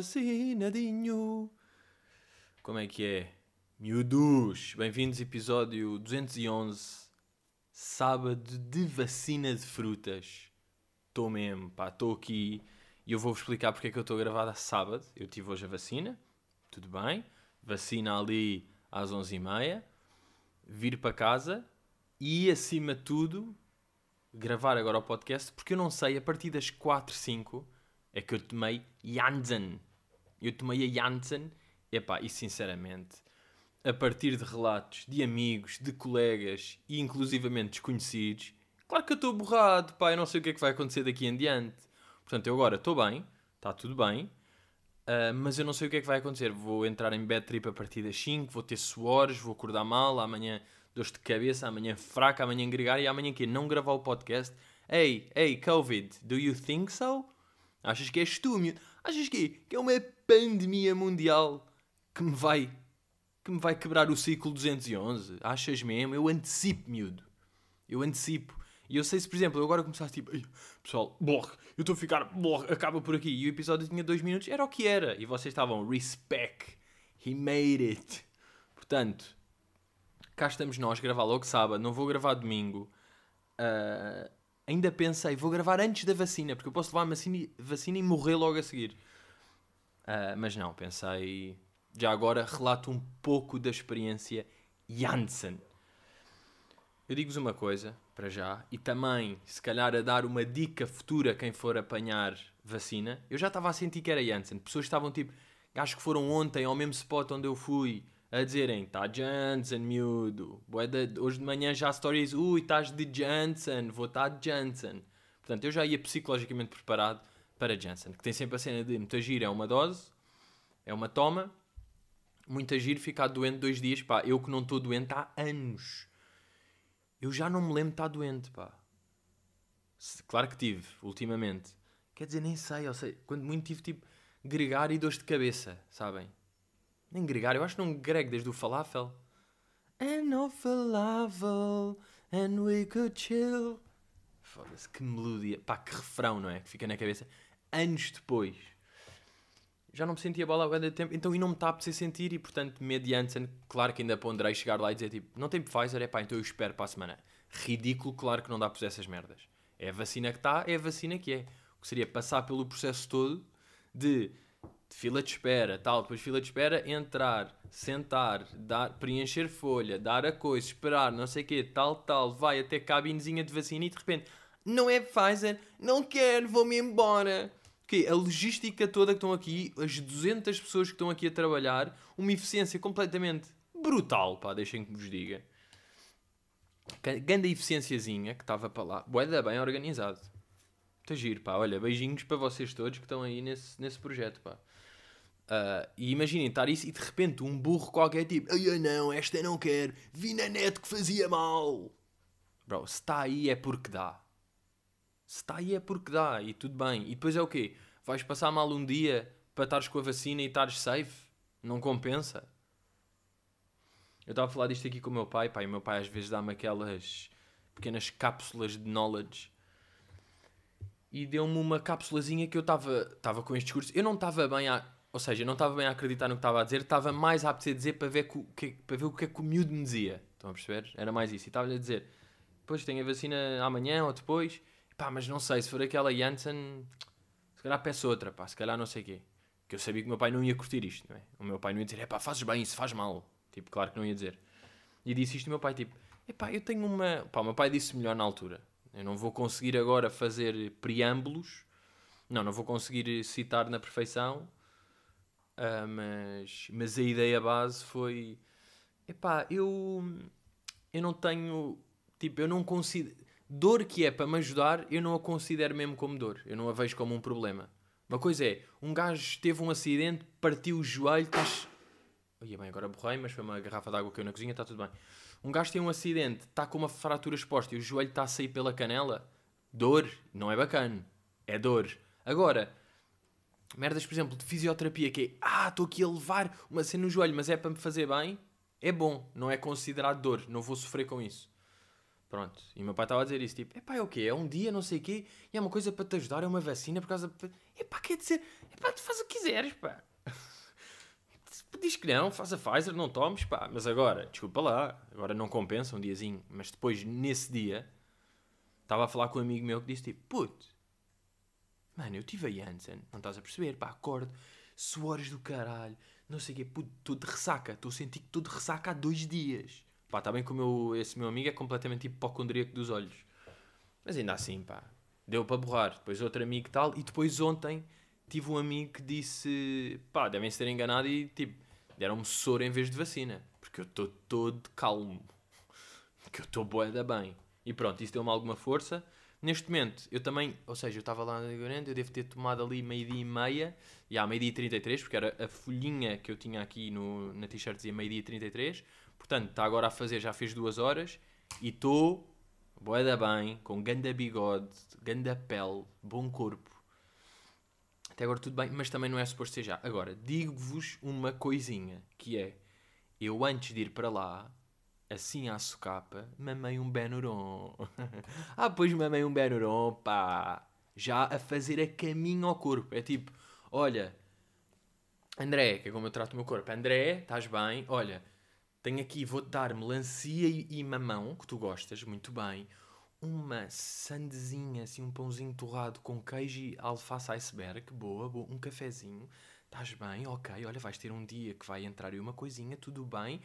vacinadinho. Como é que é? Miúdos, bem-vindos episódio 211, sábado de vacina de frutas. Estou mesmo, pá, estou aqui e eu vou-vos explicar porque é que eu estou gravado a sábado. Eu tive hoje a vacina, tudo bem, vacina ali às 11h30, vir para casa e acima de tudo gravar agora o podcast porque eu não sei, a partir das 4, 5 é que eu tomei Janssen. Eu tomei a Janssen, epá, e sinceramente, a partir de relatos de amigos, de colegas e inclusivamente desconhecidos, claro que eu estou borrado, pá, eu não sei o que é que vai acontecer daqui em diante. Portanto, eu agora estou bem, está tudo bem, uh, mas eu não sei o que é que vai acontecer. Vou entrar em bad trip a partir das 5, vou ter suores, vou acordar mal, amanhã dores de cabeça, amanhã fraca, amanhã gregar e amanhã que não gravar o podcast. Ei, ei, Covid, do you think so? Achas que és tu, miúdo? Achas que, que é uma pandemia mundial que me vai que me vai quebrar o ciclo 211? Achas mesmo? Eu antecipo, miúdo. Eu antecipo. E eu sei se, por exemplo, eu agora começasse tipo, pessoal, borre, eu estou a ficar, borre, acaba por aqui. E o episódio tinha dois minutos, era o que era. E vocês estavam, respect, he made it. Portanto, cá estamos nós, gravar logo sábado, não vou gravar domingo. Uh, ainda pensei, vou gravar antes da vacina, porque eu posso levar a vacina, e morrer logo a seguir. Uh, mas não, pensei, já agora relato um pouco da experiência Janssen. Eu digo-vos uma coisa, para já, e também, se calhar, a dar uma dica futura a quem for apanhar vacina. Eu já estava a sentir que era Janssen. Pessoas estavam tipo, acho que foram ontem ao mesmo spot onde eu fui a dizerem tá Janssen, miúdo. Hoje de manhã já stories, ui, estás de Janssen, vou estar tá de Janssen. Portanto, eu já ia psicologicamente preparado para Janssen, que tem sempre a cena de muita gira é uma dose, é uma toma, muita gira ficar doente dois dias. Pá, eu que não estou doente há anos. Eu já não me lembro de estar doente, pá. Claro que tive, ultimamente. Quer dizer, nem sei, ou seja, quando muito tive tipo gregário e dores de cabeça, sabem? Nem gregário, eu acho que não grego desde o falafel. And no falafel, and we could chill. Foda-se, que melodia. Pá, que refrão, não é? Que fica na cabeça. Anos depois. Já não me sentia bola há tempo, então e não me está a precisar sentir, e portanto, mediante, claro que ainda ponderei chegar lá e dizer tipo, não tem Pfizer, é pá, então eu espero para a semana. Ridículo, claro que não dá para essas merdas. É a vacina que está, é a vacina que é. O que seria passar pelo processo todo de fila de espera, tal, depois fila de espera, entrar, sentar, dar, preencher folha, dar a coisa, esperar, não sei o quê, tal, tal, vai até cabinezinha de vacina e de repente, não é Pfizer, não quero, vou-me embora. Que a logística toda que estão aqui, as 200 pessoas que estão aqui a trabalhar, uma eficiência completamente brutal, pá, deixem que vos diga. Ganda eficiênciazinha que estava para lá, boeda bem organizado. Está giro, pá. Olha, beijinhos para vocês todos que estão aí nesse, nesse projeto, pá. Uh, e imaginem estar isso e de repente um burro qualquer tipo, ai não, esta não quero, vi na net que fazia mal. Bro, se está aí é porque dá. Se está aí é porque dá e tudo bem. E depois é o quê? Vais passar mal um dia para estares com a vacina e estares safe? Não compensa. Eu estava a falar disto aqui com o meu pai, e o meu pai às vezes dá-me aquelas pequenas cápsulas de knowledge e deu-me uma cápsulazinha que eu estava com este discurso. Eu não estava bem a ou seja, não estava bem a acreditar no que estava a dizer, estava mais a dizer para ver, que, para ver o que é que o miúdo me dizia. Estão a perceber? Era mais isso. E estava-lhe a dizer, depois tenho a vacina amanhã ou depois, pá, mas não sei, se for aquela Janssen, se calhar peço outra, pá, se calhar não sei o quê. Que eu sabia que o meu pai não ia curtir isto, não é? O meu pai não ia dizer, é pá, fazes bem, isso faz mal. Tipo, claro que não ia dizer. E disse isto o meu pai, tipo, é pá, eu tenho uma. Pá, o meu pai disse melhor na altura. Eu não vou conseguir agora fazer preâmbulos, não, não vou conseguir citar na perfeição Uh, mas, mas a ideia base foi. Epá, eu. Eu não tenho. Tipo, eu não considero. Dor que é para me ajudar, eu não a considero mesmo como dor. Eu não a vejo como um problema. Uma coisa é, um gajo teve um acidente, partiu o joelho, estás. Olha bem, agora borrei, mas foi uma garrafa de água que eu na cozinha, está tudo bem. Um gajo tem um acidente, está com uma fratura exposta e o joelho está a sair pela canela. Dor, não é bacana. É dor. Agora, merdas, por exemplo, de fisioterapia, que é ah, estou aqui a levar uma cena no joelho, mas é para me fazer bem, é bom, não é considerado dor, não vou sofrer com isso. Pronto. E meu pai estava a dizer isso, tipo, epá, é o quê? É um dia, não sei o quê, e é uma coisa para te ajudar, é uma vacina por causa... De... Epá, quer dizer, epá, tu faz o que quiseres, pá. Diz que não, faz a Pfizer, não tomes, pá. Mas agora, desculpa lá, agora não compensa um diazinho. Mas depois, nesse dia, estava a falar com um amigo meu que disse, tipo, puto, mano, eu tive a Janssen, não estás a perceber, pá, acordo, suores do caralho, não sei o quê, puto, estou de ressaca, estou a sentir que estou de ressaca há dois dias. Pá, está bem que o meu, esse meu amigo é completamente hipocondríaco dos olhos. Mas ainda assim, pá, deu para borrar. Depois outro amigo e tal. E depois ontem tive um amigo que disse, pá, devem-se ter enganado e tipo, deram-me soro em vez de vacina. Porque eu estou todo calmo. Porque eu estou boeda bem. E pronto, isso deu-me alguma força. Neste momento, eu também, ou seja, eu estava lá na Grande, eu devo ter tomado ali meio-dia e meia, e há meio-dia e 33, porque era a folhinha que eu tinha aqui no, na t-shirt dizia meio-dia e 33. Portanto, está agora a fazer, já fez duas horas e estou boeda bem, com ganda bigode, ganda pele, bom corpo. Até agora tudo bem, mas também não é suposto ser já. Agora, digo-vos uma coisinha, que é, eu antes de ir para lá, assim à socapa, mamei um Benuron. ah, pois mamei um Benuron, pá. Já a fazer a caminho ao corpo. É tipo, olha, André, que é como eu trato o meu corpo. André, estás bem? Olha, tenho aqui, vou-te dar melancia e, e, mamão, que tu gostas muito bem. Uma sandezinha, assim, um pãozinho torrado com queijo e alface iceberg. Boa, boa. Um cafezinho. Estás bem? Ok. Olha, vais ter um dia que vai entrar aí uma coisinha, tudo bem.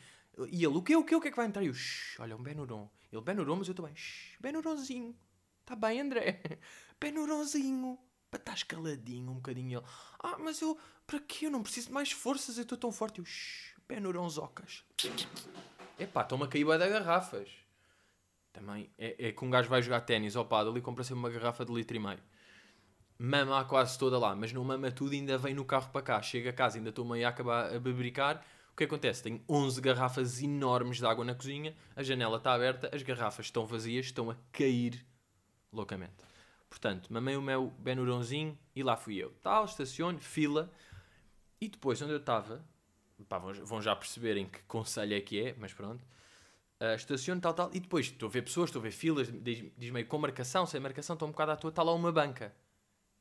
E ele, o que, o que, o que é que vai entrar? E eu, shh, olha, um Benuron. Ele, Benuron, mas eu estou bem. Shh, Benuronzinho. Está bem, André? Benuronzinho. Para estar escaladinho um bocadinho. Ele, ah, mas eu, para quê? Eu não preciso de mais forças, eu estou tão forte. Eu, shh. Penuronzocas. Epá, estão-me a cair da garrafas. Também é, é que um gajo vai jogar ténis ao paddle e compra-se uma garrafa de litro e meio. Mama quase toda lá, mas não mama tudo ainda vem no carro para cá. Chega a casa, ainda estou meio a acabar a bebricar. O que acontece? Tenho 11 garrafas enormes de água na cozinha, a janela está aberta, as garrafas estão vazias, estão a cair loucamente. Portanto, mamei o meu Benuronzinho e lá fui eu. Tal, estaciono, fila. E depois, onde eu estava, vão, já perceber em que conselho é que é, mas pronto. Uh, estaciono, tal, tal, e depois estou a ver pessoas, estou a ver filas, diz, diz meio com marcação, sem marcação, estou um bocado à toa, está lá uma banca.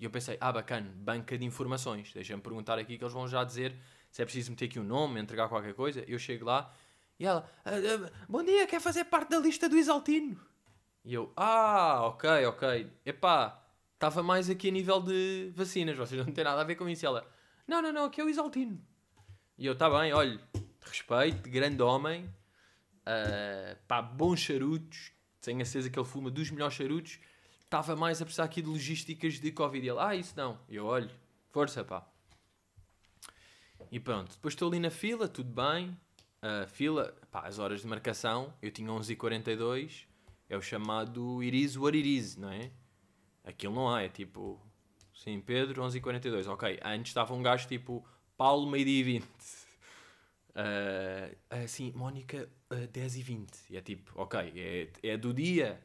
E eu pensei, ah, bacana, banca de informações. Deixa-me perguntar aqui que eles vão já dizer se é preciso meter aqui um nome, entregar qualquer coisa. Eu chego lá e ela, ah, ah, bom dia, quer fazer parte da lista do Exaltino? E eu, ah, ok, ok. Epá, estava mais aqui a nível de vacinas, vocês não têm nada a ver com isso. E ela, não, não, não, aqui é o Exaltino. E eu, está bem, olha, respeito, grande homem, uh, pá, bons charutos, tenho a certeza que ele fuma dos melhores charutos, estava mais a precisar aqui de logísticas de Covid. E ele, ah, isso não. E eu, olho, força, pá. E pronto, depois estou ali na fila, tudo bem. Uh, fila, pá, as horas de marcação, eu tinha 11h42, é o chamado Iris what it is, não é? Aquilo não há, é tipo, sim, Pedro, 11h42, ok. Antes estava um gajo tipo, Paulo, meio-dia e 20. Uh, assim, Mónica, uh, 10 e 20. E é tipo, ok, é, é do dia,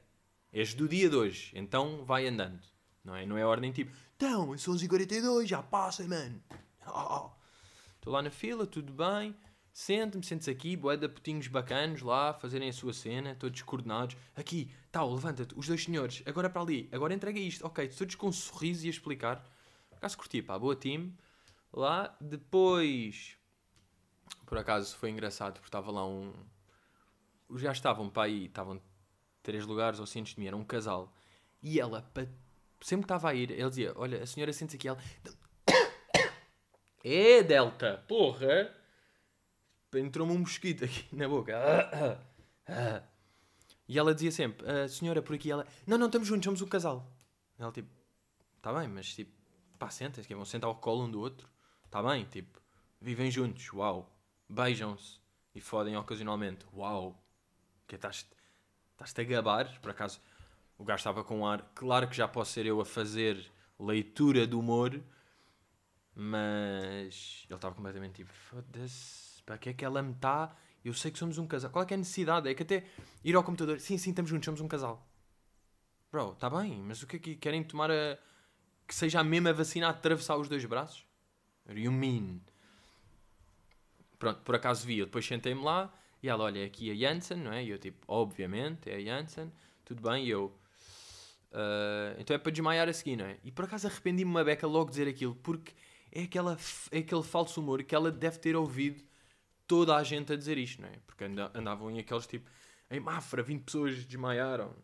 és do dia de hoje, então vai andando. Não é, não é ordem tipo, então, são 11 e 42 já passa, mano. Estou oh. Lá na fila, tudo bem. Sente-me, sente-se aqui, boeda putinhos bacanos lá, fazerem a sua cena, todos coordenados. Aqui, tal, levanta-te, os dois senhores, agora para ali, agora entrega isto. Ok, todos com um sorriso e a explicar. Acaso curti, pá, boa time lá. Depois, por acaso foi engraçado, porque estava lá um. Já estavam para aí, estavam três lugares ou cientos de mim, era um casal. E ela, sempre que estava a ir, ele dizia: Olha, a senhora sente-se aqui. Ela, é Delta, porra! Entrou-me um mosquito aqui na boca. E ela dizia sempre: A senhora por aqui, ela, Não, não, estamos juntos, somos um casal. Ela tipo: Está bem, mas tipo, pá, sentem-se, que vão sentar ao colo um do outro. Está bem, tipo, vivem juntos, uau. Beijam-se e fodem ocasionalmente, uau. Que estás-te a gabar, por acaso o gajo estava com um ar. Claro que já posso ser eu a fazer leitura do humor, mas ele estava completamente tipo, foda-se, para que é que ela me está? Eu sei que somos um casal. Qual é que é a necessidade? É que até ir ao computador, sim, sim, estamos juntos, somos um casal. Bro, está bem, mas o que é que querem tomar a. que seja a mesma vacina a atravessar os dois braços? You mean? Pronto, por acaso vi, eu depois sentei-me lá e ela, olha, aqui a Janssen, não é? E eu tipo, obviamente, é a Janssen. tudo bem? E eu, "Ah, então é para desmaiar a seguir, não é? E por acaso arrependi-me uma beca logo dizer aquilo, porque é, aquela, é aquele falso humor que ela deve ter ouvido toda a gente a dizer isto, não é? Porque anda- andavam em aqueles tipo, em Mafra, 20 pessoas desmaiaram.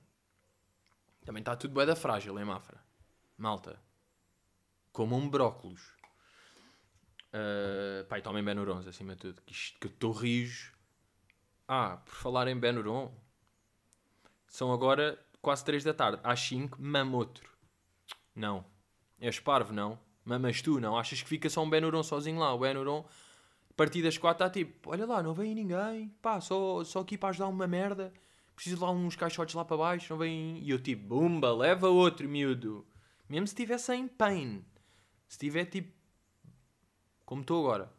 Também está tudo bué da frágil em Mafra. Malta, comam um brócolos. Uh, pá, e tomem Benurons, acima de tudo. Que, isto, que eu estou rijo. Ah, por falar em Benuron. São agora quase 3 da tarde. Às 5, mama outro. Não. És parvo, não. Mamas tu, não. Achas que fica só um Benuron sozinho lá? O Benuron, a partir das 4 está tipo, olha lá, não vem ninguém. Pá, só, só aqui para ajudar uma merda. Preciso lá uns caixotes lá para baixo, não vem... E eu tipo, bumba, leva outro, miúdo. Mesmo se estiver sem pain. Se tiver tipo como estou agora.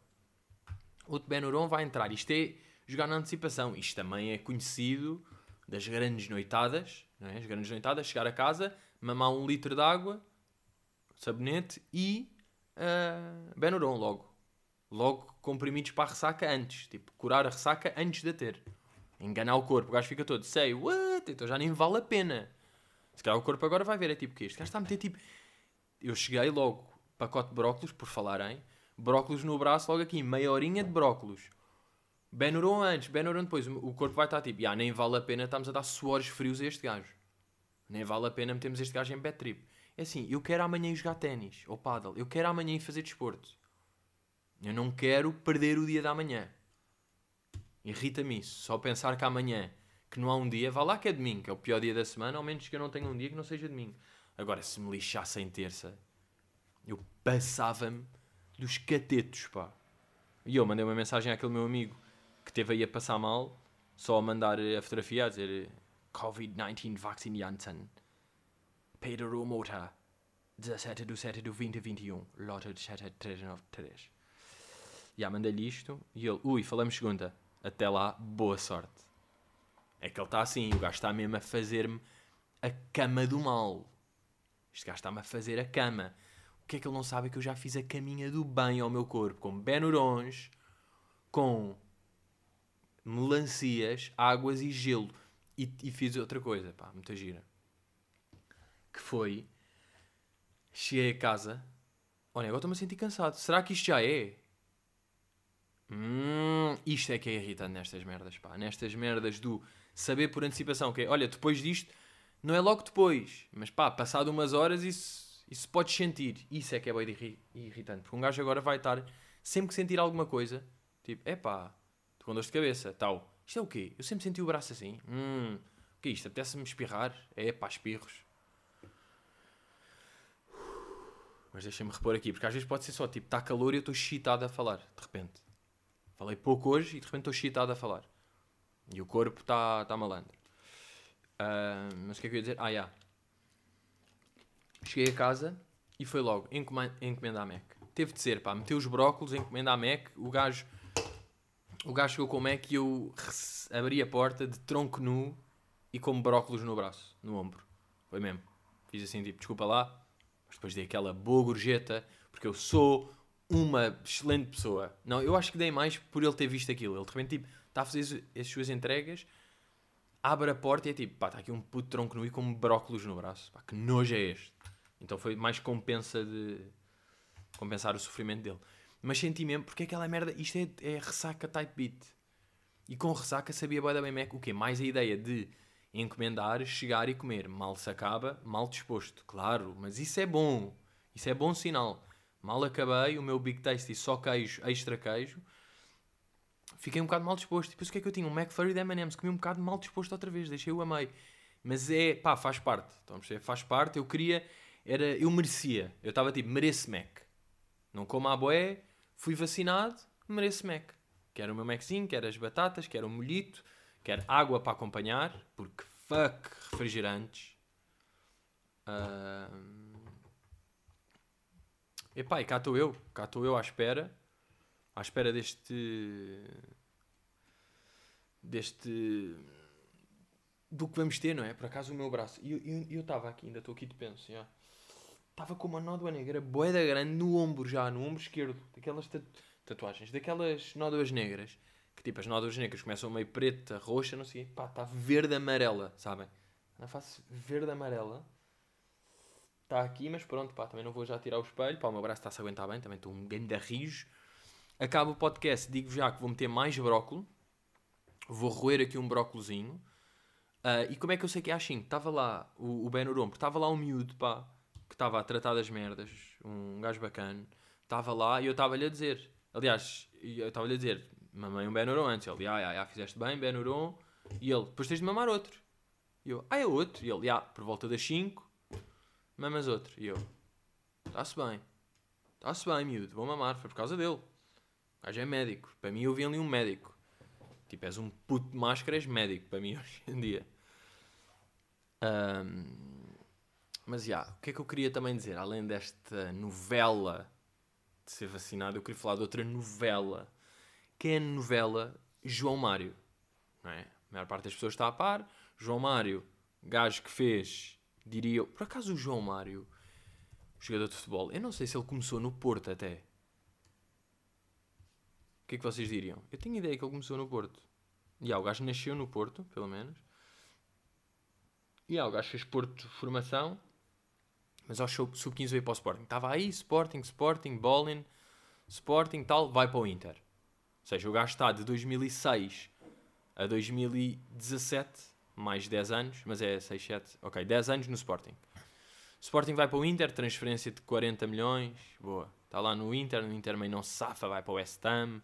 Outro Benuron vai entrar. Isto é jogar na antecipação. Isto também é conhecido das grandes noitadas. Não é? As grandes noitadas, chegar a casa, mamar um litro de água, sabonete e uh, Benuron logo. Logo comprimidos para a ressaca antes. Tipo, curar a ressaca antes de a ter. Enganar o corpo. O gajo fica todo, sei, what? Então já nem vale a pena. Se calhar o corpo agora vai ver, é tipo, que este gajo está a meter tipo... Eu cheguei logo, pacote de brócolos, por falar em, brócolos no braço, logo aqui, meia horinha de brócolos. Benuron antes, Benuron depois, o corpo vai estar tipo, ah, nem vale a pena estamos a dar suores frios a este gajo. Nem vale a pena metermos este gajo em bad trip. É assim, eu quero amanhã ir jogar ténis, ou paddle, eu quero amanhã ir fazer desporto. Eu não quero perder o dia da manhã. Irrita-me isso. Só pensar que amanhã, que não há um dia, vá lá que é domingo, que é o pior dia da semana, ao menos que eu não tenha um dia que não seja domingo. Agora, se me lixasse em terça, eu passava-me dos catetos, pá. E eu mandei uma mensagem àquele meu amigo que teve aí a passar mal, só a mandar a fotografia a dizer Covid-19 Vaccine Janssen. Pedro Mota, 17 de 7 de 2021, lote de 7393. Já mandei-lhe isto e ele, ui, falamos segunda. Até lá, boa sorte. É que ele está assim, o gajo está mesmo a fazer-me a cama do mal. Este gajo está-me a fazer a cama. O que é que ele não sabe? É que eu já fiz a caminha do bem ao meu corpo, com Benurons, com melancias, águas e gelo. E, e fiz outra coisa, pá, muita gira. Que foi, cheguei a casa, olha, agora estou-me a sentir cansado. Será que isto já é? Hum, isto é que é irritante nestas merdas, pá. Nestas merdas do saber por antecipação que é, olha, depois disto, não é logo depois, mas pá, passado umas horas isso, isso podes sentir. Isso é que é bem irri- irritante. Porque um gajo agora vai estar, sempre que sentir alguma coisa, tipo, é pá, estou com dor de cabeça, tal. Isto é o quê? Eu sempre senti o braço assim. Hum, o que é isto? Apetece-me espirrar? É pá, espirros. Mas deixem-me repor aqui, porque às vezes pode ser só tipo, está calor e eu estou excitado a falar, de repente. Falei pouco hoje e de repente estou excitado a falar. E o corpo está tá malandro. Ah, mas o que é que eu ia dizer? Ah, já. Cheguei a casa e foi logo encomenda à Mac. Teve de ser, pá, meteu os brócolos, encomenda à Mac. O gajo, o gajo chegou com o Mac e eu abri a porta de tronco nu e com brócolos no braço, no ombro. Foi mesmo. Fiz assim, tipo, desculpa lá. Depois dei aquela boa gorjeta, porque eu sou uma excelente pessoa. Não, eu acho que dei mais por ele ter visto aquilo. Ele de repente, tipo, está a fazer as- as suas entregas, abre a porta e é tipo, pá, está aqui um puto tronco nu e com brócolos no braço. Pá, que nojo é este? Então foi mais compensa de compensar o sofrimento dele. Mas senti mesmo, porque aquela merda, isto é, é ressaca type beat. E com ressaca sabia bem Mac o quê? Mais a ideia de encomendar, chegar e comer. Mal se acaba, mal disposto. Claro, mas isso é bom. Isso é bom sinal. Mal acabei, o meu Big Tasty só queijo, extra queijo. Fiquei um bocado mal disposto. E depois o que é que eu tinha? Um McFlurry de M&M's. Comi um bocado mal disposto outra vez. Deixei-o a meio. Mas é, pá, faz parte. Estão a? Faz parte. Eu queria, era, eu merecia. Eu estava tipo, mereço Mac. Não como a boé, fui vacinado, mereço Mac. Quero o meu Maczinho, quero as batatas, quero o molhito, quero água para acompanhar, porque fuck refrigerantes. Ahm. Epá, e cá estou eu, cá estou eu à espera, à espera deste, deste, do que vamos ter, não é? Por acaso o meu braço, e eu- estava aqui, ainda estou aqui de penso, já. Estava com uma nódoa negra boeda grande no ombro já, no ombro esquerdo, daquelas tatu- tatuagens, daquelas nódoas negras, que tipo, as nódoas negras começam meio preta, roxa, não sei, pá, está verde amarela, sabem? Na face verde-amarela. Está aqui, mas pronto, pá, também não vou já tirar o espelho. Pá, o meu braço está-se a aguentar bem, também estou um grande rijo. Acaba o podcast, digo já que vou meter mais brócolis. Vou roer aqui um brócolozinho. Uh, e como é que eu sei que é assim? Estava lá o, o Ben Urompo, estava lá um miúdo, pá, que estava a tratar das merdas, um gajo bacana. Estava lá e eu estava-lhe a dizer, aliás, eu estava-lhe a dizer, mamãe um Ben Uron antes. Ele, ah, ah, ah, fizeste bem, Ben Uron. E ele, depois tens de mamar outro. E eu, ah, é outro? E ele, ah, por volta das 5, mamas outro. E eu, está-se bem, está-se bem, miúdo, vou mamar, foi por causa dele. O gajo é médico. Para mim, eu vi ali um médico. Tipo, és um puto de máscara, és médico, para mim, hoje em dia. Um, mas, já, yeah, o que é que eu queria também dizer? Além desta novela de ser vacinado, eu queria falar de outra novela. Que é novela João Mário. Não é? A maior parte das pessoas está a par. João Mário, gajo que fez, diria eu... Por acaso o João Mário, jogador de futebol, eu não sei se ele começou no Porto até. O que é que vocês diriam? Eu tenho ideia que ele começou no Porto. E yeah, o gajo nasceu no Porto, pelo menos. E yeah, o gajo fez Porto formação mas ao sub-15 veio para o Sporting. Estava aí, Sporting, Sporting, Bolin, Sporting, tal, vai para o Inter. Ou seja, o gajo está de 2006 a 2017, mais 10 anos, mas é 6, 7, ok, 10 anos no Sporting. Sporting vai para o Inter, transferência de 40 milhões, boa. Está lá no Inter, no Inter meio não safa, vai para o West Ham,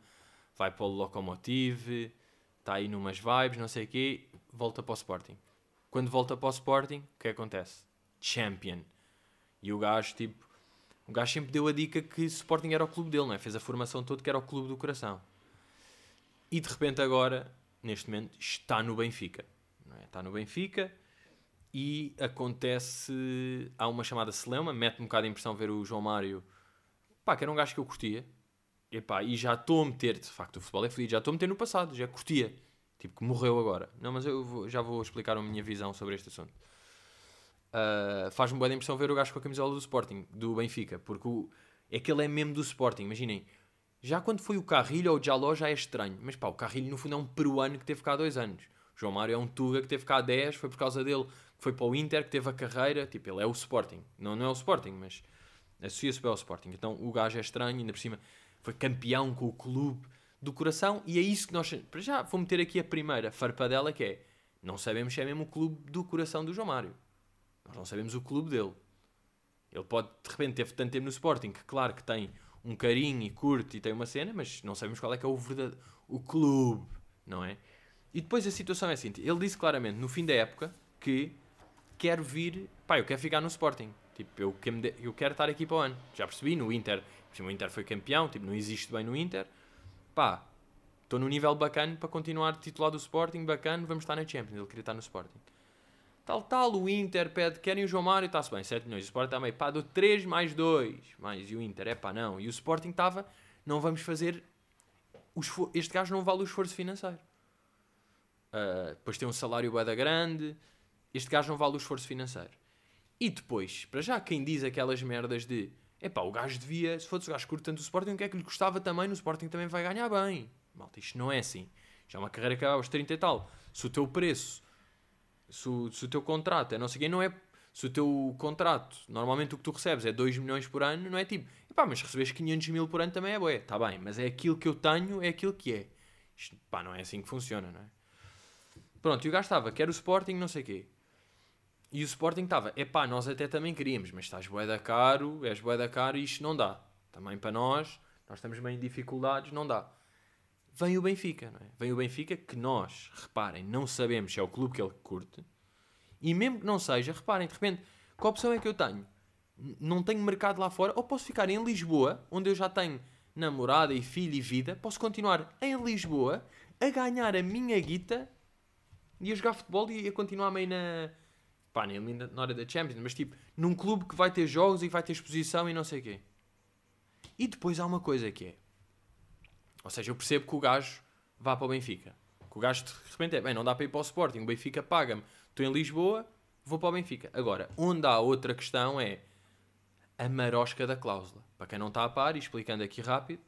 vai para o Locomotive, está aí numas vibes, não sei o quê, volta para o Sporting. Quando volta para o Sporting, o que acontece? Champion. E o gajo, tipo, o gajo sempre deu a dica que Sporting era o clube dele, não é? Fez a formação toda que era o clube do coração. E de repente agora, neste momento, está no Benfica. É? Está no Benfica e acontece... Há uma chamada Celeuma, mete um bocado a impressão ver o João Mário, pá, que era um gajo que eu curtia. E, pá, e já estou a meter, de facto, o futebol é fodido, já estou a meter no passado, já curtia. Tipo, que morreu agora. Não, mas eu vou, já vou explicar a minha visão sobre este assunto. Uh, Faz-me boa impressão ver o gajo com a camisola do Sporting, do Benfica, porque o, é que ele é mesmo do Sporting. Imaginem, já quando foi o Carrilho ou o Jaló já é estranho, mas pá, o Carrilho no fundo é um peruano que teve cá dois anos. O João Mário é um Tuga que teve cá há 10, foi por causa dele que foi para o Inter, que teve a carreira. Tipo, ele é o Sporting. Não, não é o Sporting, mas associa-se bem ao Sporting. Então o gajo é estranho, ainda por cima foi campeão com o clube do coração e é isso que nós. Para já vou meter aqui a primeira farpadela que é não sabemos se é mesmo o clube do coração do João Mário. Nós não sabemos o clube dele. Ele pode, de repente, ter tanto tempo no Sporting, que claro que tem um carinho e curte e tem uma cena, mas não sabemos qual é que é o verdadeiro o clube, não é? E depois a situação é assim, ele disse claramente no fim da época que quero vir, pá, eu quero ficar no Sporting. Tipo, eu, eu quero estar aqui para o ano. Já percebi, no Inter, o Inter foi campeão, tipo, não existe bem no Inter. Pá, estou no nível bacana para continuar titular do Sporting, bacana, vamos estar na Champions. Ele queria estar no Sporting. Tal, tal, o Inter pede, querem o João Mário, está-se bem, 7 milhões. O Sporting meio, pá, dou 3 mais 2. Mais, e o Inter, é pá, não. E o Sporting estava, não vamos fazer, este gajo não vale o esforço financeiro. Uh, depois tem um salário da grande, este gajo não vale o esforço financeiro. E depois, para já, quem diz aquelas merdas de, é pá, o gajo devia, se fosse o gajo curto tanto o Sporting, o que é que lhe custava também, no Sporting também vai ganhar bem. Malta, isto não é assim. Já é uma carreira que acaba aos 30 e tal. Se o teu preço se o, se o teu contrato é não sei quem, não é. Se o teu contrato, normalmente o que tu recebes é 2 milhões por ano, não é tipo, pá, mas recebes 500 mil por ano também é boé. Está bem, mas é aquilo que eu tenho, é aquilo que é. Isto, pá, não é assim que funciona, não é? Pronto, e o gajo estava, quer o Sporting, não sei o quê. E o Sporting estava, é pá, nós até também queríamos, mas estás bué da caro, és bué da caro e isto não dá. Também para nós, nós estamos bem em dificuldades, não dá vem o Benfica, não é? Vem o Benfica que nós, reparem, não sabemos se é o clube que ele curte. E mesmo que não seja, reparem, de repente, qual opção é que eu tenho? Não tenho mercado lá fora, ou posso ficar em Lisboa, onde eu já tenho namorada e filho e vida, posso continuar em Lisboa a ganhar a minha guita e a jogar futebol e a continuar meio na. pá, nem na hora da Champions, mas tipo, num clube que vai ter jogos e vai ter exposição e não sei o quê. E depois há uma coisa que é ou seja, eu percebo que o gajo vá para o Benfica. Que o gajo de repente é, bem, não dá para ir para o Sporting, o Benfica paga-me. Estou em Lisboa, vou para o Benfica. Agora, onde há outra questão é a marosca da cláusula. Para quem não está a par, e explicando aqui rápido,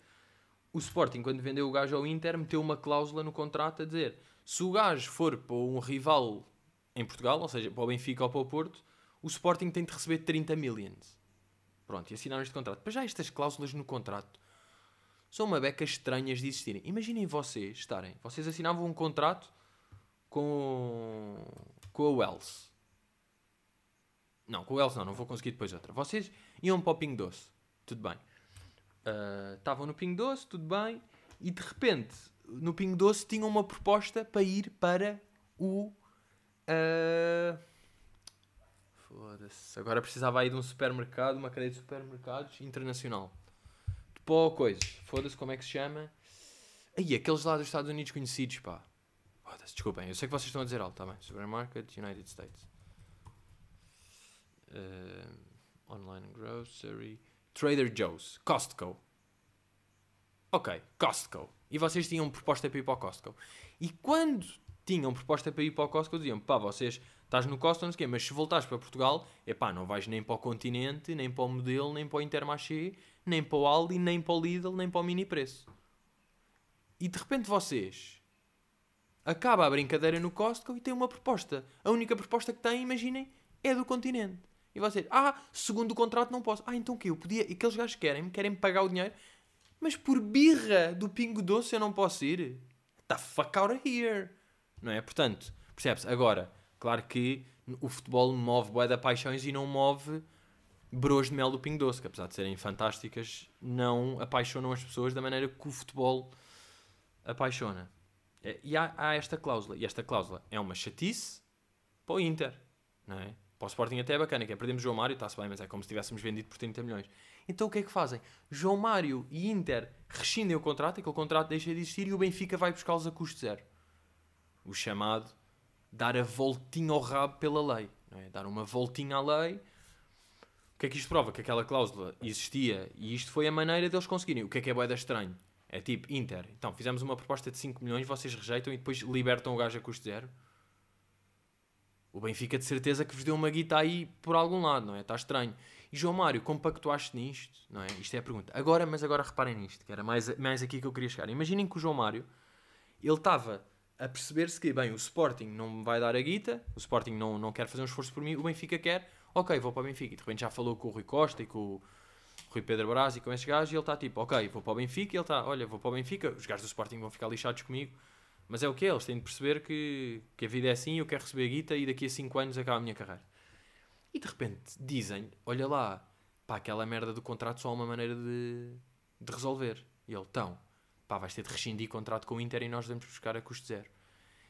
o Sporting, quando vendeu o gajo ao Inter, meteu uma cláusula no contrato a dizer se o gajo for para um rival em Portugal, ou seja, para o Benfica ou para o Porto, o Sporting tem de receber 30 millions. Pronto, e assinaram este contrato. Para já estas cláusulas no contrato são uma beca estranhas de existirem. Imaginem vocês estarem, vocês assinavam um contrato com, com a Wells. Não, com a Wells não, não vou conseguir depois outra. Vocês iam para o Pingo Doce, tudo bem. Uh, estavam no Pingo Doce, tudo bem. E de repente, no Pingo Doce, tinham uma proposta para ir para o... Uh, Foda-se. Agora precisava aí de um supermercado, uma cadeia de supermercados internacional. De pó coisas. Foda-se como é que se chama. Aí, aqueles lá dos Estados Unidos conhecidos, pá. Foda-se, desculpem. Eu sei que vocês estão a dizer algo, tá bem. Supermarket, United States. Uh, online grocery. Trader Joe's. Costco. Ok, Costco. E vocês tinham proposta para ir para o Costco. E quando tinham proposta para ir para o Costco, diziam, pá, vocês estás no Costco, não sei o quê, mas se voltares para Portugal, é pá, não vais nem para o Continente, nem para o Modelo, nem para o Intermarché, nem para o Aldi, nem para o Lidl, nem para o Mini Preço. E de repente vocês acaba a brincadeira no Costco e tem uma proposta. A única proposta que tem, imaginem, é do Continente. E vocês, ah, segundo o contrato não posso. Ah, então o quê? Eu podia. E aqueles gajos querem, querem pagar o dinheiro, mas por birra do Pingo Doce eu não posso ir. The fuck out of here. Não é? Portanto, percebe-se? Agora, Claro que o futebol move bué da paixões e não move bros de mel do Pingo Doce, que apesar de serem fantásticas, não apaixonam as pessoas da maneira que o futebol apaixona. É, e há, há esta cláusula. E esta cláusula é uma chatice para o Inter. Não é? Para o Sporting até é bacana, que é perdemos João Mário, está-se bem, mas é como se tivéssemos vendido por 30 milhões. Então o que é que fazem? João Mário e Inter rescindem o contrato, aquele contrato deixa de existir e o Benfica vai buscá-los a custo zero. O chamado dar a voltinha ao rabo pela lei. É? Dar uma voltinha à lei. O que é que isto prova? Que aquela cláusula existia e isto foi a maneira deles conseguirem. O que é que é boeda estranho? É tipo, Inter, então fizemos uma proposta de 5 milhões, vocês rejeitam e depois libertam o gajo a custo zero. O Benfica de certeza que vos deu uma guita aí por algum lado, não é? Está estranho. E João Mário, como pactuaste nisto? Não é? Isto é a pergunta. Agora, mas agora reparem nisto, que era mais, mais aqui que eu queria chegar. Imaginem que o João Mário, ele estava a perceber-se que, bem, o Sporting não me vai dar a guita, o Sporting não, não quer fazer um esforço por mim, o Benfica quer, ok, vou para o Benfica. E de repente já falou com o Rui Costa e com o Rui Pedro Brás e com esses gajos e ele está tipo, ok, vou para o Benfica e ele está, olha, vou para o Benfica, os gajos do Sporting vão ficar lixados comigo, mas é o que Eles têm de perceber que, que a vida é assim, eu quero receber a guita e daqui a 5 anos acaba a minha carreira. E de repente dizem, olha lá, pá, aquela merda do contrato só há uma maneira de, de resolver. E ele, então, pá, vais ter de rescindir contrato com o Inter e nós devemos buscar a custo zero.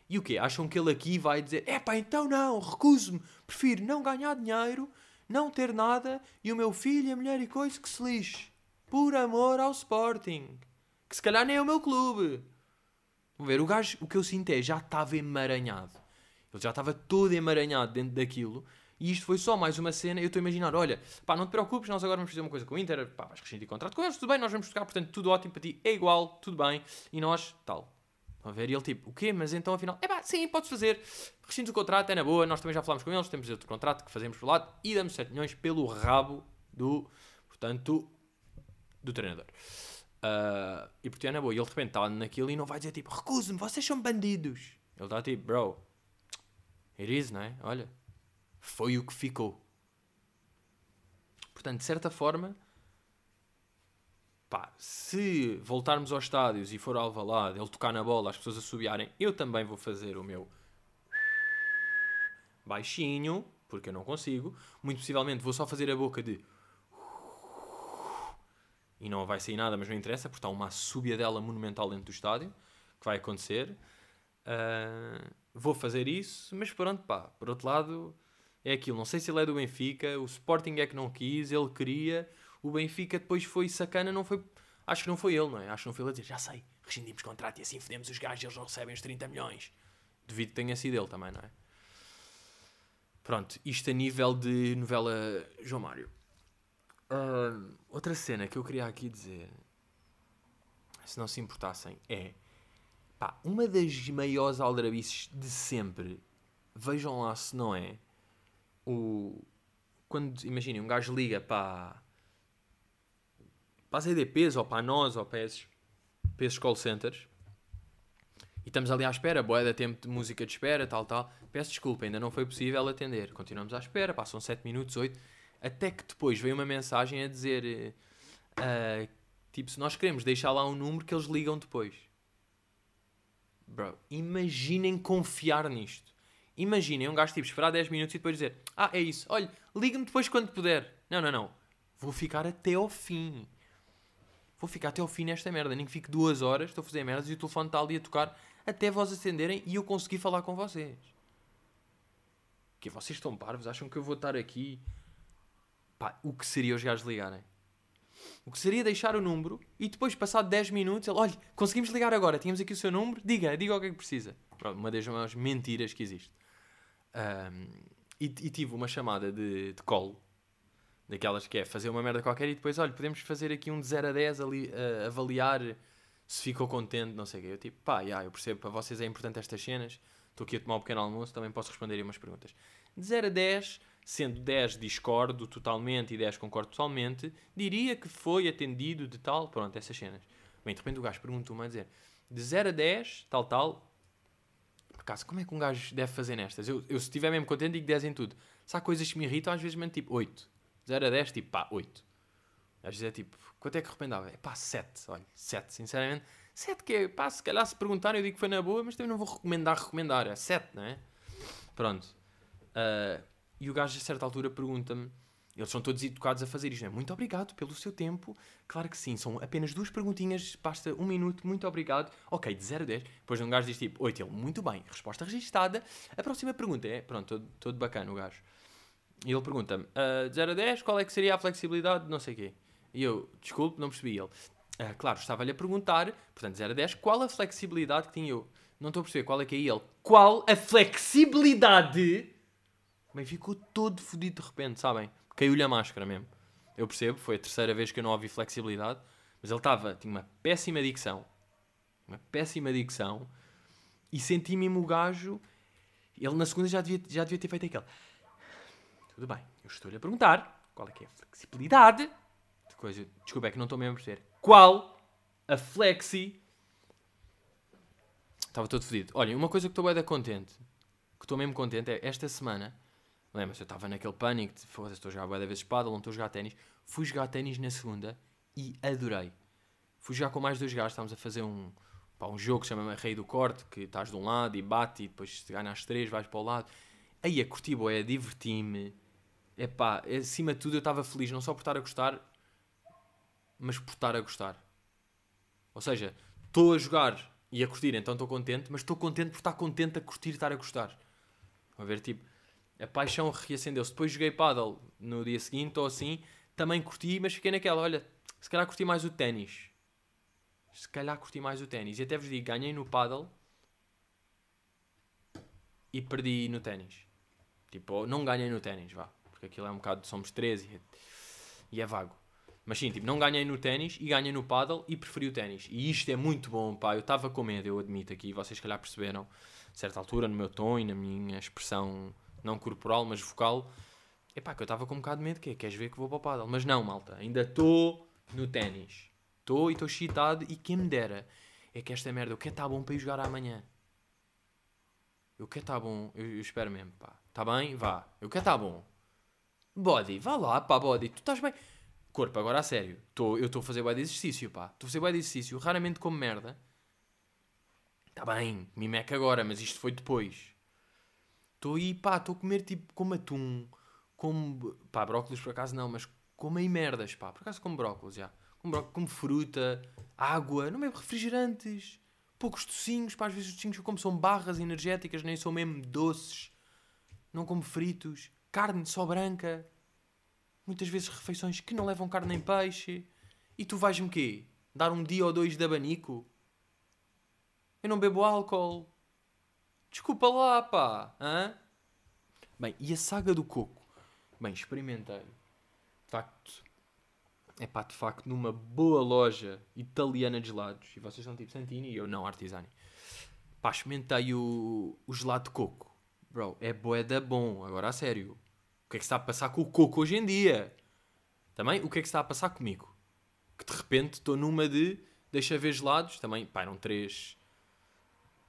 E o quê? Acham que ele aqui vai dizer: é pá, então não, recuso-me, prefiro não ganhar dinheiro, não ter nada e o meu filho, a mulher e coisa que se lixe. Por amor ao Sporting. Que se calhar nem é o meu clube. Vamos ver, o gajo, o que eu sinto é, já estava emaranhado. Ele já estava todo emaranhado dentro daquilo. E isto foi só mais uma cena. Eu estou a imaginar: olha, pá, não te preocupes, nós agora vamos fazer uma coisa com o Inter. Pá, vais rescindir contrato com eles, tudo bem, nós vamos buscar, portanto, tudo ótimo para ti, é igual, tudo bem. E nós, tal. Estão a ver? E ele tipo, o quê? Mas então afinal, é pá, sim, podes fazer. Rescindes o contrato, é na boa, nós também já falámos com eles, temos outro contrato que fazemos por lado e damos 7 milhões pelo rabo do, portanto, do treinador. Uh, e portanto é na boa. E ele de repente está naquilo e não vai dizer tipo, recuse-me, vocês são bandidos. Ele está tipo, bro, it is, não é? Olha, foi o que ficou. Portanto, de certa forma, pá, se voltarmos aos estádios e for ao Alvalade, ele tocar na bola, as pessoas assobiarem, eu também vou fazer o meu baixinho, porque eu não consigo. Muito possivelmente vou só fazer a boca de e não vai sair nada, mas não interessa, porque está uma súbia dela monumental dentro do estádio, que vai acontecer. Uh, vou fazer isso, mas pronto, pá, por outro lado, é aquilo. Não sei se ele é do Benfica, o Sporting é que não quis, ele queria, o Benfica depois foi sacana, não foi. Acho que não foi ele, não é? Acho que não foi ele a dizer, já sei, rescindimos contrato e assim fodemos os gajos eles não recebem os 30 milhões. Devido que tenha sido ele também, não é? Pronto, isto a nível de novela João Mário. Uh, outra cena que eu queria aqui dizer, se não se importassem, é pá, uma das maiores aldrabices de sempre. Vejam lá se não é o. Quando, imaginem, um gajo liga para para as EDPs, ou para nós, ou para esses, para esses call centers, E estamos ali à espera, boa da tempo de música de espera, tal, tal. Peço desculpa, ainda não foi possível atender. Continuamos à espera, passam 7 minutos, 8. Até que depois veio uma mensagem a dizer: uh, tipo, se nós queremos deixar lá um número que eles ligam depois. Bro, imaginem confiar nisto. Imaginem um gajo tipo esperar 10 minutos e depois dizer: Ah, é isso, olha, liga-me depois quando puder. Não, não, não. Vou ficar até ao fim. Vou ficar até ao fim nesta merda. Nem que fique duas horas, estou a fazer merdas e o telefone está ali a tocar até vós acenderem e eu conseguir falar com vocês. Que vocês estão parvos? Acham que eu vou estar aqui? Pá, o que seria os gajos ligarem? O que seria deixar o número e depois, passado 10 minutos, ele, olha, conseguimos ligar agora, tínhamos aqui o seu número, diga, diga o que é que precisa. Pronto, uma das maiores mentiras que existe. Um, e, e, tive uma chamada de, de call, daquelas que é fazer uma merda qualquer e depois, olha, podemos fazer aqui um de 0 a 10 ali, uh, avaliar se ficou contente, não sei o quê. Eu tipo, pá, yeah, eu percebo, para vocês é importante estas cenas, estou aqui a tomar um pequeno almoço, também posso responder aí umas perguntas. De 0 a 10, sendo 10 discordo totalmente e 10 concordo totalmente, diria que foi atendido de tal, pronto, essas cenas. Bem, de repente o gajo perguntou-me a dizer, de 0 a 10, tal, tal, por acaso, como é que um gajo deve fazer nestas? Eu, eu se estiver mesmo contente, digo 10 em tudo. Se há coisas que me irritam, às vezes mesmo tipo 8. 0 a 10, tipo pá, 8. Às vezes é tipo, quanto é que recomendava? É pá, 7. Olha, 7, sinceramente. 7 que é, pá, se calhar se perguntarem eu digo que foi na boa, mas também não vou recomendar, recomendar. É 7, não é? Pronto. Uh, e o gajo a certa altura pergunta-me, eles são todos educados a fazer isto, não é? Muito obrigado pelo seu tempo. Claro que sim, são apenas duas perguntinhas, basta um minuto, muito obrigado. Ok, de 0 a 10. Depois um gajo diz tipo, 8, ele, muito bem, resposta registada. A próxima pergunta é, pronto, todo, todo bacana o gajo. E ele pergunta-me, uh, de 0 a 10, qual é que seria a flexibilidade de não sei quê? E eu, desculpe, não percebi ele. Uh, claro, estava-lhe a perguntar, portanto, 0 a 10, qual a flexibilidade que tinha eu? Não estou a perceber qual é que é ele. Qual a flexibilidade? Bem, ficou todo fodido de repente, sabem? Caiu-lhe a máscara mesmo. Eu percebo, foi a terceira vez que eu não ouvi flexibilidade, mas ele estava, tinha uma péssima dicção. Uma péssima dicção. E senti mesmo o gajo. Ele na segunda já devia, já devia ter feito aquele. Tudo bem, eu estou-lhe a perguntar qual é que é a flexibilidade. De coisa, desculpa, é que não estou mesmo a perceber. Qual a flexi. Estava todo fodido. Olhem, uma coisa que estou bem contente, que estou mesmo contente, é esta semana Lembra-se, eu estava naquele pânico de foda-se, estou a jogar boa vezes espada, não estou a jogar ténis. Fui jogar ténis na segunda e adorei. Fui jogar com mais dois gajos, estávamos a fazer um, pá, um jogo que se chama Rei do Corte, que estás de um lado e bate e depois se ganhas três vais para o lado. Aí a curti boé, diverti-me. É pá, acima de tudo eu estava feliz, não só por estar a gostar, mas por estar a gostar. Ou seja, estou a jogar e a curtir, então estou contente, mas estou contente por estar contente a curtir e estar a gostar. A ver, tipo, a paixão reacendeu-se. Depois joguei paddle no dia seguinte ou assim, também curti, mas fiquei naquela, olha, se calhar curti mais o ténis. Se calhar curti mais o ténis. E até vos digo, ganhei no paddle e perdi no ténis. Tipo, não ganhei no ténis, vá. Porque aquilo é um bocado, somos 13 e é, e é vago. Mas sim, tipo, não ganhei no ténis e ganhei no paddle e preferi o ténis. E isto é muito bom, pá. Eu estava com medo, eu admito aqui. Vocês, calhar, perceberam, a certa altura, no meu tom e na minha expressão não corporal, mas vocal. Epá, que eu estava com um bocado de medo, que é, queres ver que vou para o paddle? Mas não, malta, ainda estou no ténis. Estou e estou excitado e quem me dera é que esta merda, eu quero estar bom para ir jogar amanhã. Eu quero estar bom, eu, eu espero mesmo, pá. Está bem? Vá. Eu quero estar bom. Body, vá lá, pá, body. Tu estás bem? Corpo, agora a sério. Tô, eu estou a fazer bué de exercício, pá. Estou a fazer bué de exercício. Raramente como merda. Está bem, me meca agora, mas isto foi depois. Estou aí, pá, estou a comer tipo como atum, como, pá, brócolis por acaso não, mas como aí merdas, pá, por acaso como brócolis, já. Como, brócolis, como fruta, água, não mesmo refrigerantes, poucos tocinhos, pá, às vezes os tocinhos como são barras energéticas, nem são mesmo doces, não como fritos, carne só branca, muitas vezes refeições que não levam carne nem peixe, e tu vais-me quê? Dar um dia ou dois de abanico? Eu não bebo álcool, Desculpa lá, pá. Hã? Bem, e a saga do coco? Bem, experimentei. De facto, é pá, de facto, numa boa loja italiana de gelados. E vocês são tipo Santini e eu não, Artisani. Pá, experimentei o, o gelado de coco. Bro, é boeda bom. Agora, a sério. Que é que está a passar com o coco hoje em dia? Também, o que é que está a passar comigo? Que de repente estou numa de deixa ver gelados. Também, pá, eram três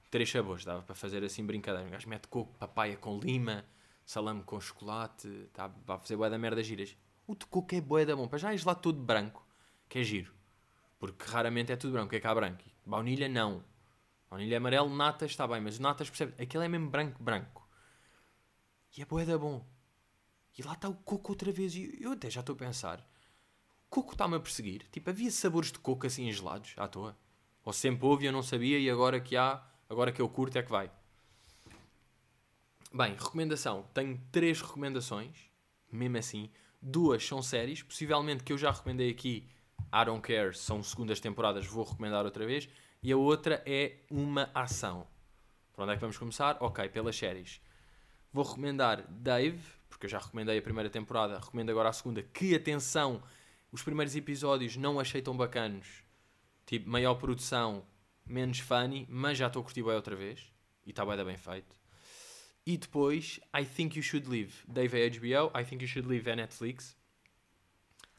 três sabores, dava para fazer assim brincadeira. Um gajo mete coco, papaya com lima, salame com chocolate, tá, vai fazer bué da merda giras. O de coco é bué da bom, para já é gelado todo branco, que é giro. Porque raramente é tudo branco, é cá branco. Baunilha não. Baunilha amarelo, natas está bem, mas natas percebe, aquele é mesmo branco, branco. E é bué da bom. E lá está o coco outra vez, e eu até já estou a pensar, coco está-me a perseguir. Tipo, havia sabores de coco assim gelados, à toa. Ou sempre houve e eu não sabia, e agora que há, agora que eu curto é que vai. Bem, recomendação. Tenho três recomendações, mesmo assim. Duas são séries, possivelmente que eu já recomendei aqui. I Don't Care, são segundas temporadas, vou recomendar outra vez. E a outra é uma ação. Por onde é que vamos começar? Ok, pelas séries. Vou recomendar Dave, porque eu já recomendei a primeira temporada, recomendo agora a segunda. Que atenção, os primeiros episódios não achei tão bacanos. Tipo, maior produção, menos funny, mas já estou a curtir bem outra vez. E está bem, bem feito. E depois, I Think You Should Live. Dave é HBO, I Think You Should Live é Netflix.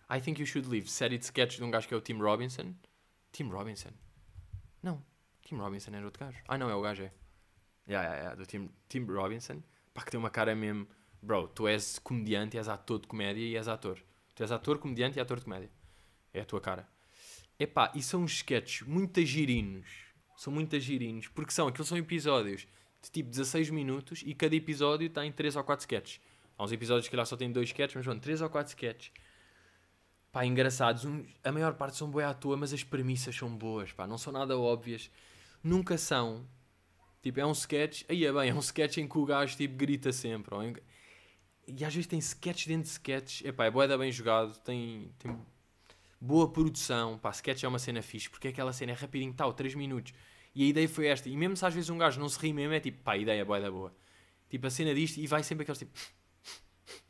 I Think You Should Live, série de sketches de um gajo que é o Tim Robinson. Tim Robinson? Não, Tim Robinson era outro gajo. Ah, não, é o gajo, é. Yeah, yeah, yeah, do Tim, Tim Robinson. Pá, que tem uma cara mesmo. Bro, tu és comediante, és ator de comédia e és ator. Tu és ator, comediante e ator de comédia. É a tua cara. Epá, e são uns sketches muito girinos. São muito girinos. Porque são, aqueles são episódios de tipo 16 minutos e cada episódio tem 3 ou 4 sketches. Há uns episódios que lá só tem 2 sketches, mas vão 3 ou 4 sketches. Pá, engraçados. Um, a maior parte são boas à toa, mas as premissas são boas, pá. Não são nada óbvias. Nunca são. Tipo, é um sketch... Aí é bem, é um sketch em que o gajo, tipo, grita sempre. Ou em... E às vezes tem sketches dentro de sketches. Epá, é boeda bem jogado. Tem, tem boa produção. Pá, sketch é uma cena fixe. Porque aquela cena é rapidinho, tal, 3 minutos. E a ideia foi esta. E mesmo se às vezes um gajo não se ri mesmo, é tipo, pá, a ideia é boa da boa. Tipo, a cena disto e vai sempre aqueles tipo.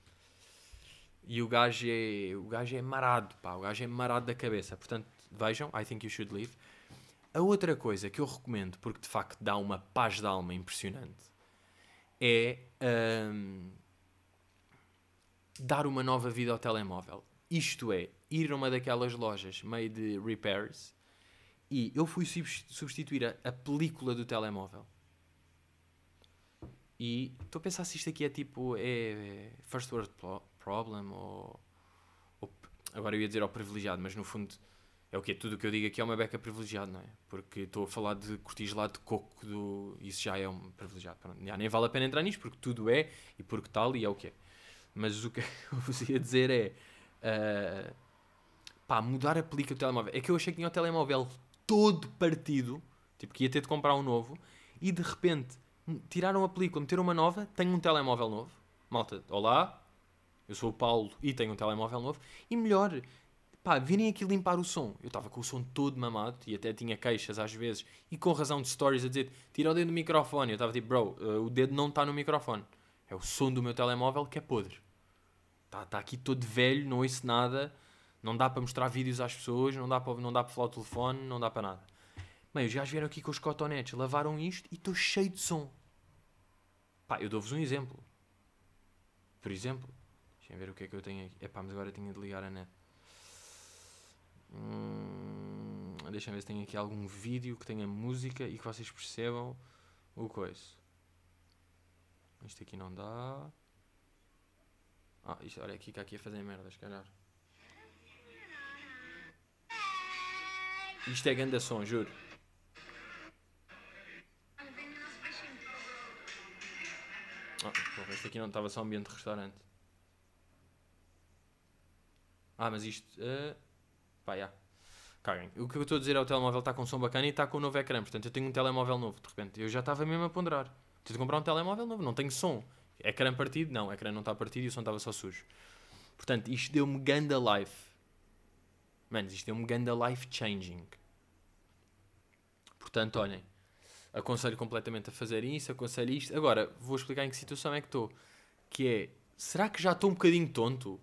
e o gajo é. O gajo é marado, pá. O gajo é marado da cabeça. Portanto, vejam, I think you should leave. A outra coisa que eu recomendo, porque de facto dá uma paz de alma impressionante, é um, dar uma nova vida ao telemóvel. Isto é, ir a uma daquelas lojas meio de repairs e eu fui substituir a, a película do telemóvel. E estou a pensar se isto aqui é tipo. É, first world problem ou, ou, Agora eu ia dizer ao privilegiado, mas no fundo é o que Tudo o que eu digo aqui é uma beca privilegiado, não é? Porque estou a falar de curtir gelado de coco, do, isso já é um privilegiado. Pronto, já nem vale a pena entrar nisto porque tudo é e porque tal e é o que é. Mas o que eu vos ia dizer é. Uh, pá, mudar a película do telemóvel. É que eu achei que tinha o telemóvel todo partido, tipo que ia ter de comprar um novo, e de repente tiraram a película, meteram uma nova, tenho um telemóvel novo. Malta, olá, eu sou o Paulo e tenho um telemóvel novo. E melhor, pá, virem aqui limpar o som. Eu estava com o som todo mamado e até tinha queixas às vezes, e com razão de stories a dizer: tira o dedo do microfone. Eu estava tipo, bro, uh, o dedo não está no microfone. É o som do meu telemóvel que é podre. Está tá aqui todo velho, não ouço nada. Não dá para mostrar vídeos às pessoas, não dá para, não dá para falar o telefone, não dá para nada. Bem, os gajos vieram aqui com os cotonetes, lavaram isto e estou cheio de som. Pá, eu dou-vos um exemplo. Por exemplo, deixem ver o que é que eu tenho aqui. Epá, mas agora tinha de ligar a net. Hum, deixem ver se tem aqui algum vídeo que tenha música e que vocês percebam o coisa. Isto aqui não dá. Ah, isto, olha que aqui a fazer merdas, calhar. Isto é grande som, juro. Ah, porra, este aqui não estava só ambiente de restaurante. Ah, mas isto. Uh... Pá, já. Caguem. O que eu estou a dizer é o telemóvel está com som bacana e está com um novo ecrã. Portanto, eu tenho um telemóvel novo, de repente. Eu já estava mesmo a ponderar. Preciso de comprar um telemóvel novo, não tenho som. Ecrã partido? Não, ecrã não está partido e o som estava só sujo. Portanto, isto deu-me ganda life. Manos, isto um ganda life changing. Portanto, olhem, aconselho completamente a fazer isso, aconselho isto. Agora, vou explicar em que situação é que estou. Que é, será que já estou um bocadinho tonto?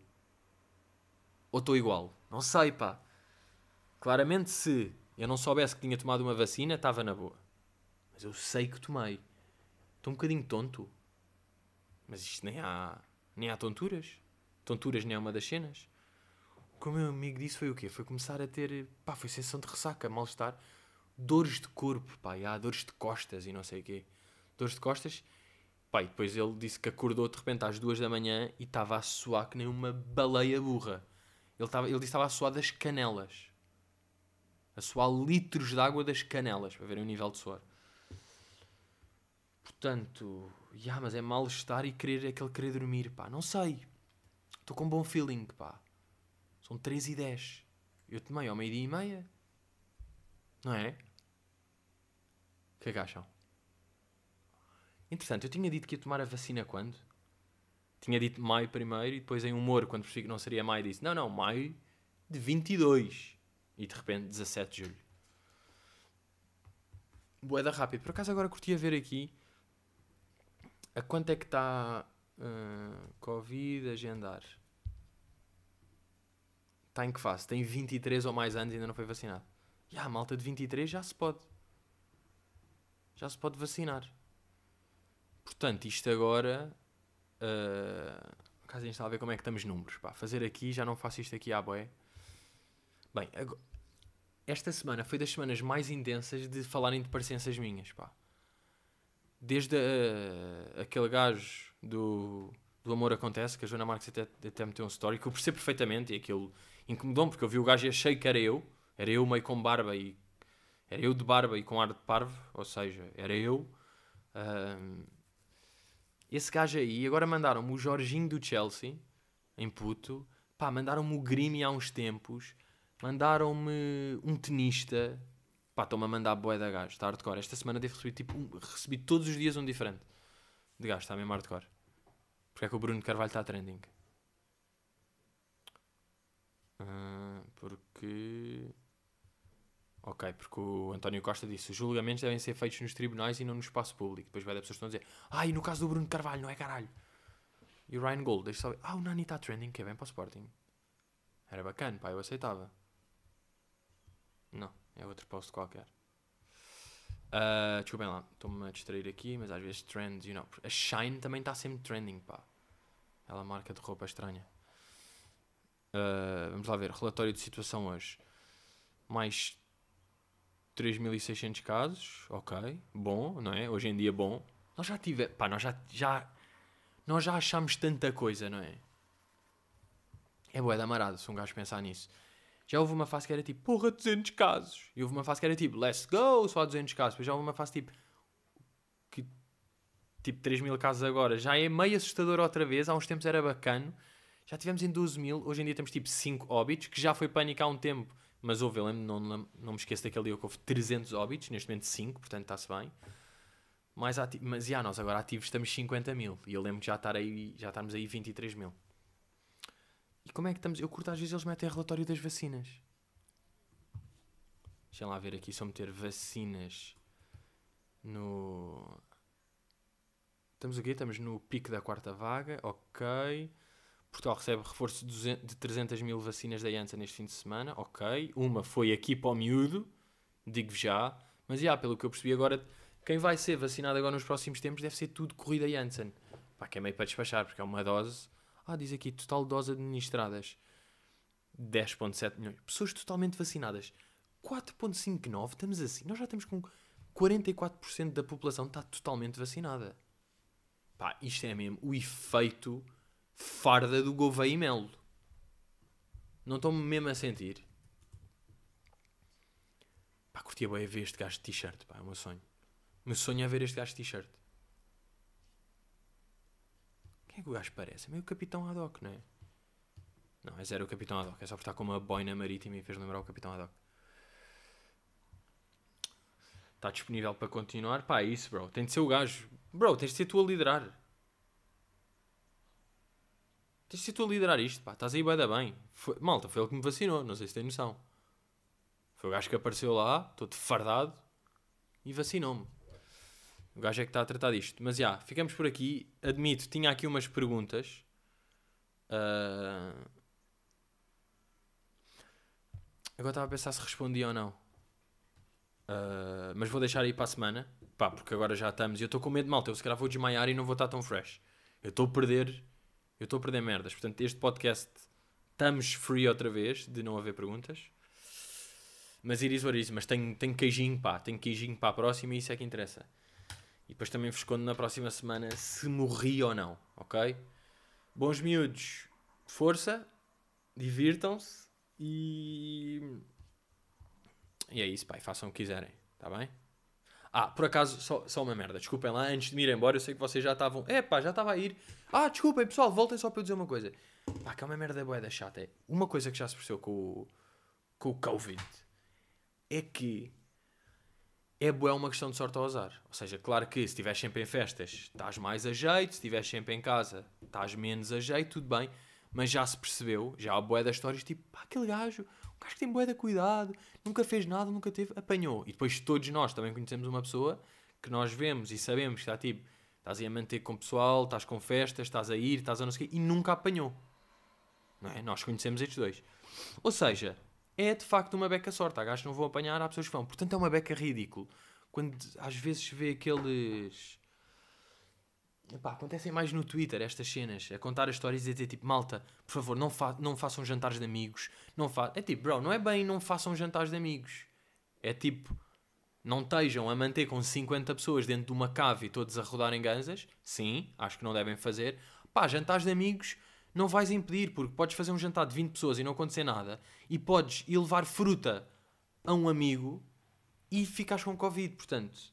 Ou estou igual? Não sei, pá. Claramente, se eu não soubesse que tinha tomado uma vacina, estava na boa. Mas eu sei que tomei. Estou um bocadinho tonto. Mas isto nem há, nem há tonturas. Tonturas nem é uma das cenas que o meu amigo disse foi o quê? Foi começar a ter. pá, foi sensação de ressaca, mal-estar. dores de corpo, pá, e há dores de costas e não sei o quê. Dores de costas. Pá, e depois ele disse que acordou de repente às duas da manhã e estava a suar que nem uma baleia burra. Ele, estava, ele disse que estava a suar das canelas. A suar litros de água das canelas, para verem o nível de suor. Portanto, yeah, mas é mal-estar e querer aquele querer dormir, pá. Não sei. Estou com um bom feeling, pá. São 3 e 10. Eu tomei ao meio-dia e meia. Não é? O que é que acham? Entretanto, eu tinha dito que ia tomar a vacina quando? Tinha dito maio primeiro e depois em humor, quando percebi que não seria maio, disse: Não, não, maio de 22. E de repente, 17 de julho. Boeda rápido. Por acaso agora curti a ver aqui a quanto é que está uh, Covid agendar. Está em que fase? Tem 23 ou mais anos e ainda não foi vacinado. E a malta de 23 já se pode. Já se pode vacinar. Portanto, isto agora. Uh, caso a gente está a ver como é que estamos números. Pá, fazer aqui, já não faço isto aqui à boé. Bem, agora, esta semana foi das semanas mais intensas de falarem de parecenças minhas, pá. Desde uh, aquele gajo do, do Amor Acontece, que a Joana Marques até, até meteu um story, que eu percebo perfeitamente, e aquilo incomodou-me, porque eu vi o gajo e achei que era eu, era eu meio com barba e... Era eu de barba e com ar de parvo, ou seja, era eu. Uh, esse gajo aí, agora mandaram-me o Jorginho do Chelsea, em puto, pá, mandaram-me o Grimy há uns tempos, Mandaram-me um tenista. Pá, estão-me a mandar boé da gajo, está hardcore. Esta semana devo receber tipo. Um, recebi todos os dias um diferente. De gajo, está mesmo hardcore. Porque é que o Bruno Carvalho está trending? Uh, porque. Ok, porque o António Costa disse os julgamentos devem ser feitos nos tribunais e não no espaço público. Depois vai dar pessoas que estão a dizer ah, e no caso do Bruno Carvalho, não é caralho. E o Ryan Gold, deixa só ver. Ah, o Nani está trending, que é bem para o Sporting. Era bacana, pá, eu aceitava. Não, é outro post qualquer. Uh, desculpem lá, estou-me a distrair aqui, mas às vezes trends, you know. A Shine também está sempre trending, pá. Ela marca de roupa estranha. Uh, vamos lá ver, relatório de situação hoje. Mais 3.600 casos, ok, bom, não é? Hoje em dia bom. Nós já tivemos, pá, nós já, já, nós já achamos tanta coisa, não é? É boé da marada se um gajo pensar nisso. Já houve uma fase que era tipo, porra, 200 casos. E houve uma fase que era tipo, let's go, só 200 casos. Depois já houve uma fase tipo, que, tipo 3 mil casos agora. Já é meio assustador outra vez. Há uns tempos era bacana. Já tivemos em 12 mil. Hoje em dia temos tipo 5 óbitos, que já foi pânico há um tempo. Mas houve, eu lembro, não, não, não me esqueço daquele dia que houve 300 óbitos. Neste momento 5, portanto está-se bem. Mais mas já nós agora ativos estamos 50 mil. E eu lembro de já, estar aí, já estarmos aí 23 mil. E como é que estamos? Eu curto às vezes eles metem relatório das vacinas. Deixa lá ver aqui, só meter vacinas no. Estamos aqui, estamos no pico da quarta vaga, ok. Portugal recebe reforço de 300 mil vacinas da Janssen neste fim de semana, ok. Uma foi aqui para o miúdo, digo já. Mas, já, pelo que eu percebi agora, quem vai ser vacinado agora nos próximos tempos deve ser tudo corrida Janssen. Pá, que é meio para despachar, porque é uma dose ah, diz aqui, total dose administradas. 10.7 milhões. Pessoas totalmente vacinadas. 4.59, estamos assim. Nós já temos com 44% da população está totalmente vacinada. Pá, isto é mesmo o efeito farda do Gouveia e Melo. Não estou-me mesmo a sentir. Pá, curtia bem a ver este gajo de t-shirt, pá, é o meu sonho. O meu sonho é ver este gajo de t-shirt. Quem é que o gajo parece? É meio o Capitão Haddock, não é? Não, é zero o Capitão Haddock. É só por estar com uma boina marítima e fez lembrar o Capitão Haddock. Está disponível para continuar? Pá, é isso, bro. Tem de ser o gajo. Bro, tens de ser tu a liderar. Tens de ser tu a liderar isto, pá. Estás aí bem da bem. Foi... Malta, foi ele que me vacinou. Não sei se tem noção. Foi o gajo que apareceu lá, todo fardado, e vacinou-me. O gajo é que está a tratar disto. Mas já, ficamos por aqui. Admito, tinha aqui umas perguntas. Uh... Agora estava a pensar se respondia ou não. Uh... Mas vou deixar aí para a semana. Pá, porque agora já estamos. E eu estou com medo malta. Eu se calhar vou desmaiar e não vou estar tão fresh. Eu estou a perder. Eu estou a perder merdas. Portanto, este podcast estamos free outra vez de não haver perguntas. Mas iris is, mas tenho, tenho queijinho, pá, tenho queijinho para a próxima e isso é que interessa. E depois também vos conto na próxima semana se morri ou não, ok? Bons miúdos, força, divirtam-se e. E é isso, e façam o que quiserem, tá bem? Ah, por acaso, só, só uma merda, desculpem lá, antes de me ir embora, eu sei que vocês já estavam. É pá, já estava a ir. Ah, desculpem pessoal, voltem só para eu dizer uma coisa. Pá, que é uma merda boa da chata. É uma coisa que já se percebeu com o, com o Covid é que é boa uma questão de sorte ao azar. Ou seja, claro que se estiveres sempre em festas, estás mais a jeito, se estiveres sempre em casa, estás menos a jeito, tudo bem. Mas já se percebeu, já há boé das histórias, tipo, pá, aquele gajo, um gajo que tem boé de cuidado, nunca fez nada, nunca teve, apanhou. E depois todos nós também conhecemos uma pessoa que nós vemos e sabemos que está tipo, estás aí a manter com o pessoal, estás com festas, estás a ir, estás a não sei o quê, e nunca apanhou. Não é? Nós conhecemos estes dois. Ou seja, é de facto uma beca sorte. Há gajos que não vão apanhar, há pessoas que vão. Portanto, é uma beca ridículo. Quando às vezes vê aqueles. Epá, acontecem mais no Twitter estas cenas, a contar as histórias e dizer tipo, malta, por favor, não, fa não façam jantares de amigos. Não fa é tipo, bro, não é bem não façam jantares de amigos. É tipo, não estejam a manter com 50 pessoas dentro de uma cave e todos a rodarem ganzas. Sim, acho que não devem fazer. Pá, jantares de amigos não vais impedir, porque podes fazer um jantar de 20 pessoas e não acontecer nada, e podes ir levar fruta a um amigo e ficas com Covid. Portanto,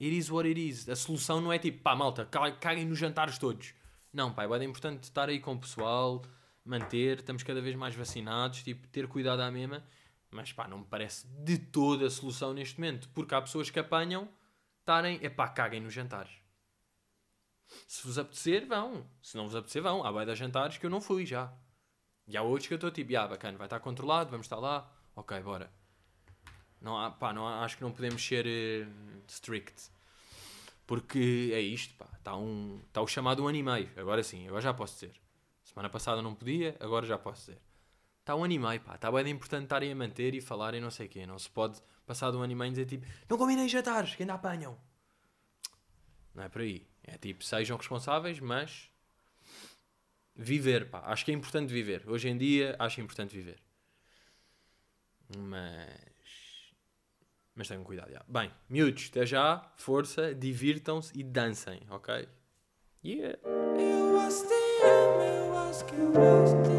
it is what it is. A solução não é tipo, pá, malta, caguem nos jantares todos. Não, pá, é importante estar aí com o pessoal, manter, estamos cada vez mais vacinados, tipo, ter cuidado à mesma. Mas pá, não me parece de toda a solução neste momento, porque há pessoas que apanham, estarem, é pá, caguem nos jantares. Se vos apetecer, vão. Se não vos apetecer, vão. Há bem jantares que eu não fui já. E há outros que eu estou tipo, ah, bacana, vai estar controlado, vamos estar lá. Ok, bora. Não há, pá, não há, acho que não podemos ser uh, strict. Porque é isto, pá. Está um, tá o chamado um ano e meio. Agora sim, agora já posso dizer. Semana passada não podia, agora já posso dizer. Está um ano e meio, pá. Está bem importante estarem a manter e falarem não sei o quê. Não se pode, passar um ano e meio, dizer tipo, não combinem jantares, que ainda apanham. Não é por aí. É tipo, sejam responsáveis, mas viver, pá. Acho que é importante viver. Hoje em dia acho importante viver. Mas. Mas tenham cuidado, já. Bem, miúdos, até já. Força, divirtam-se e dancem, ok? Yeah! Eu eu.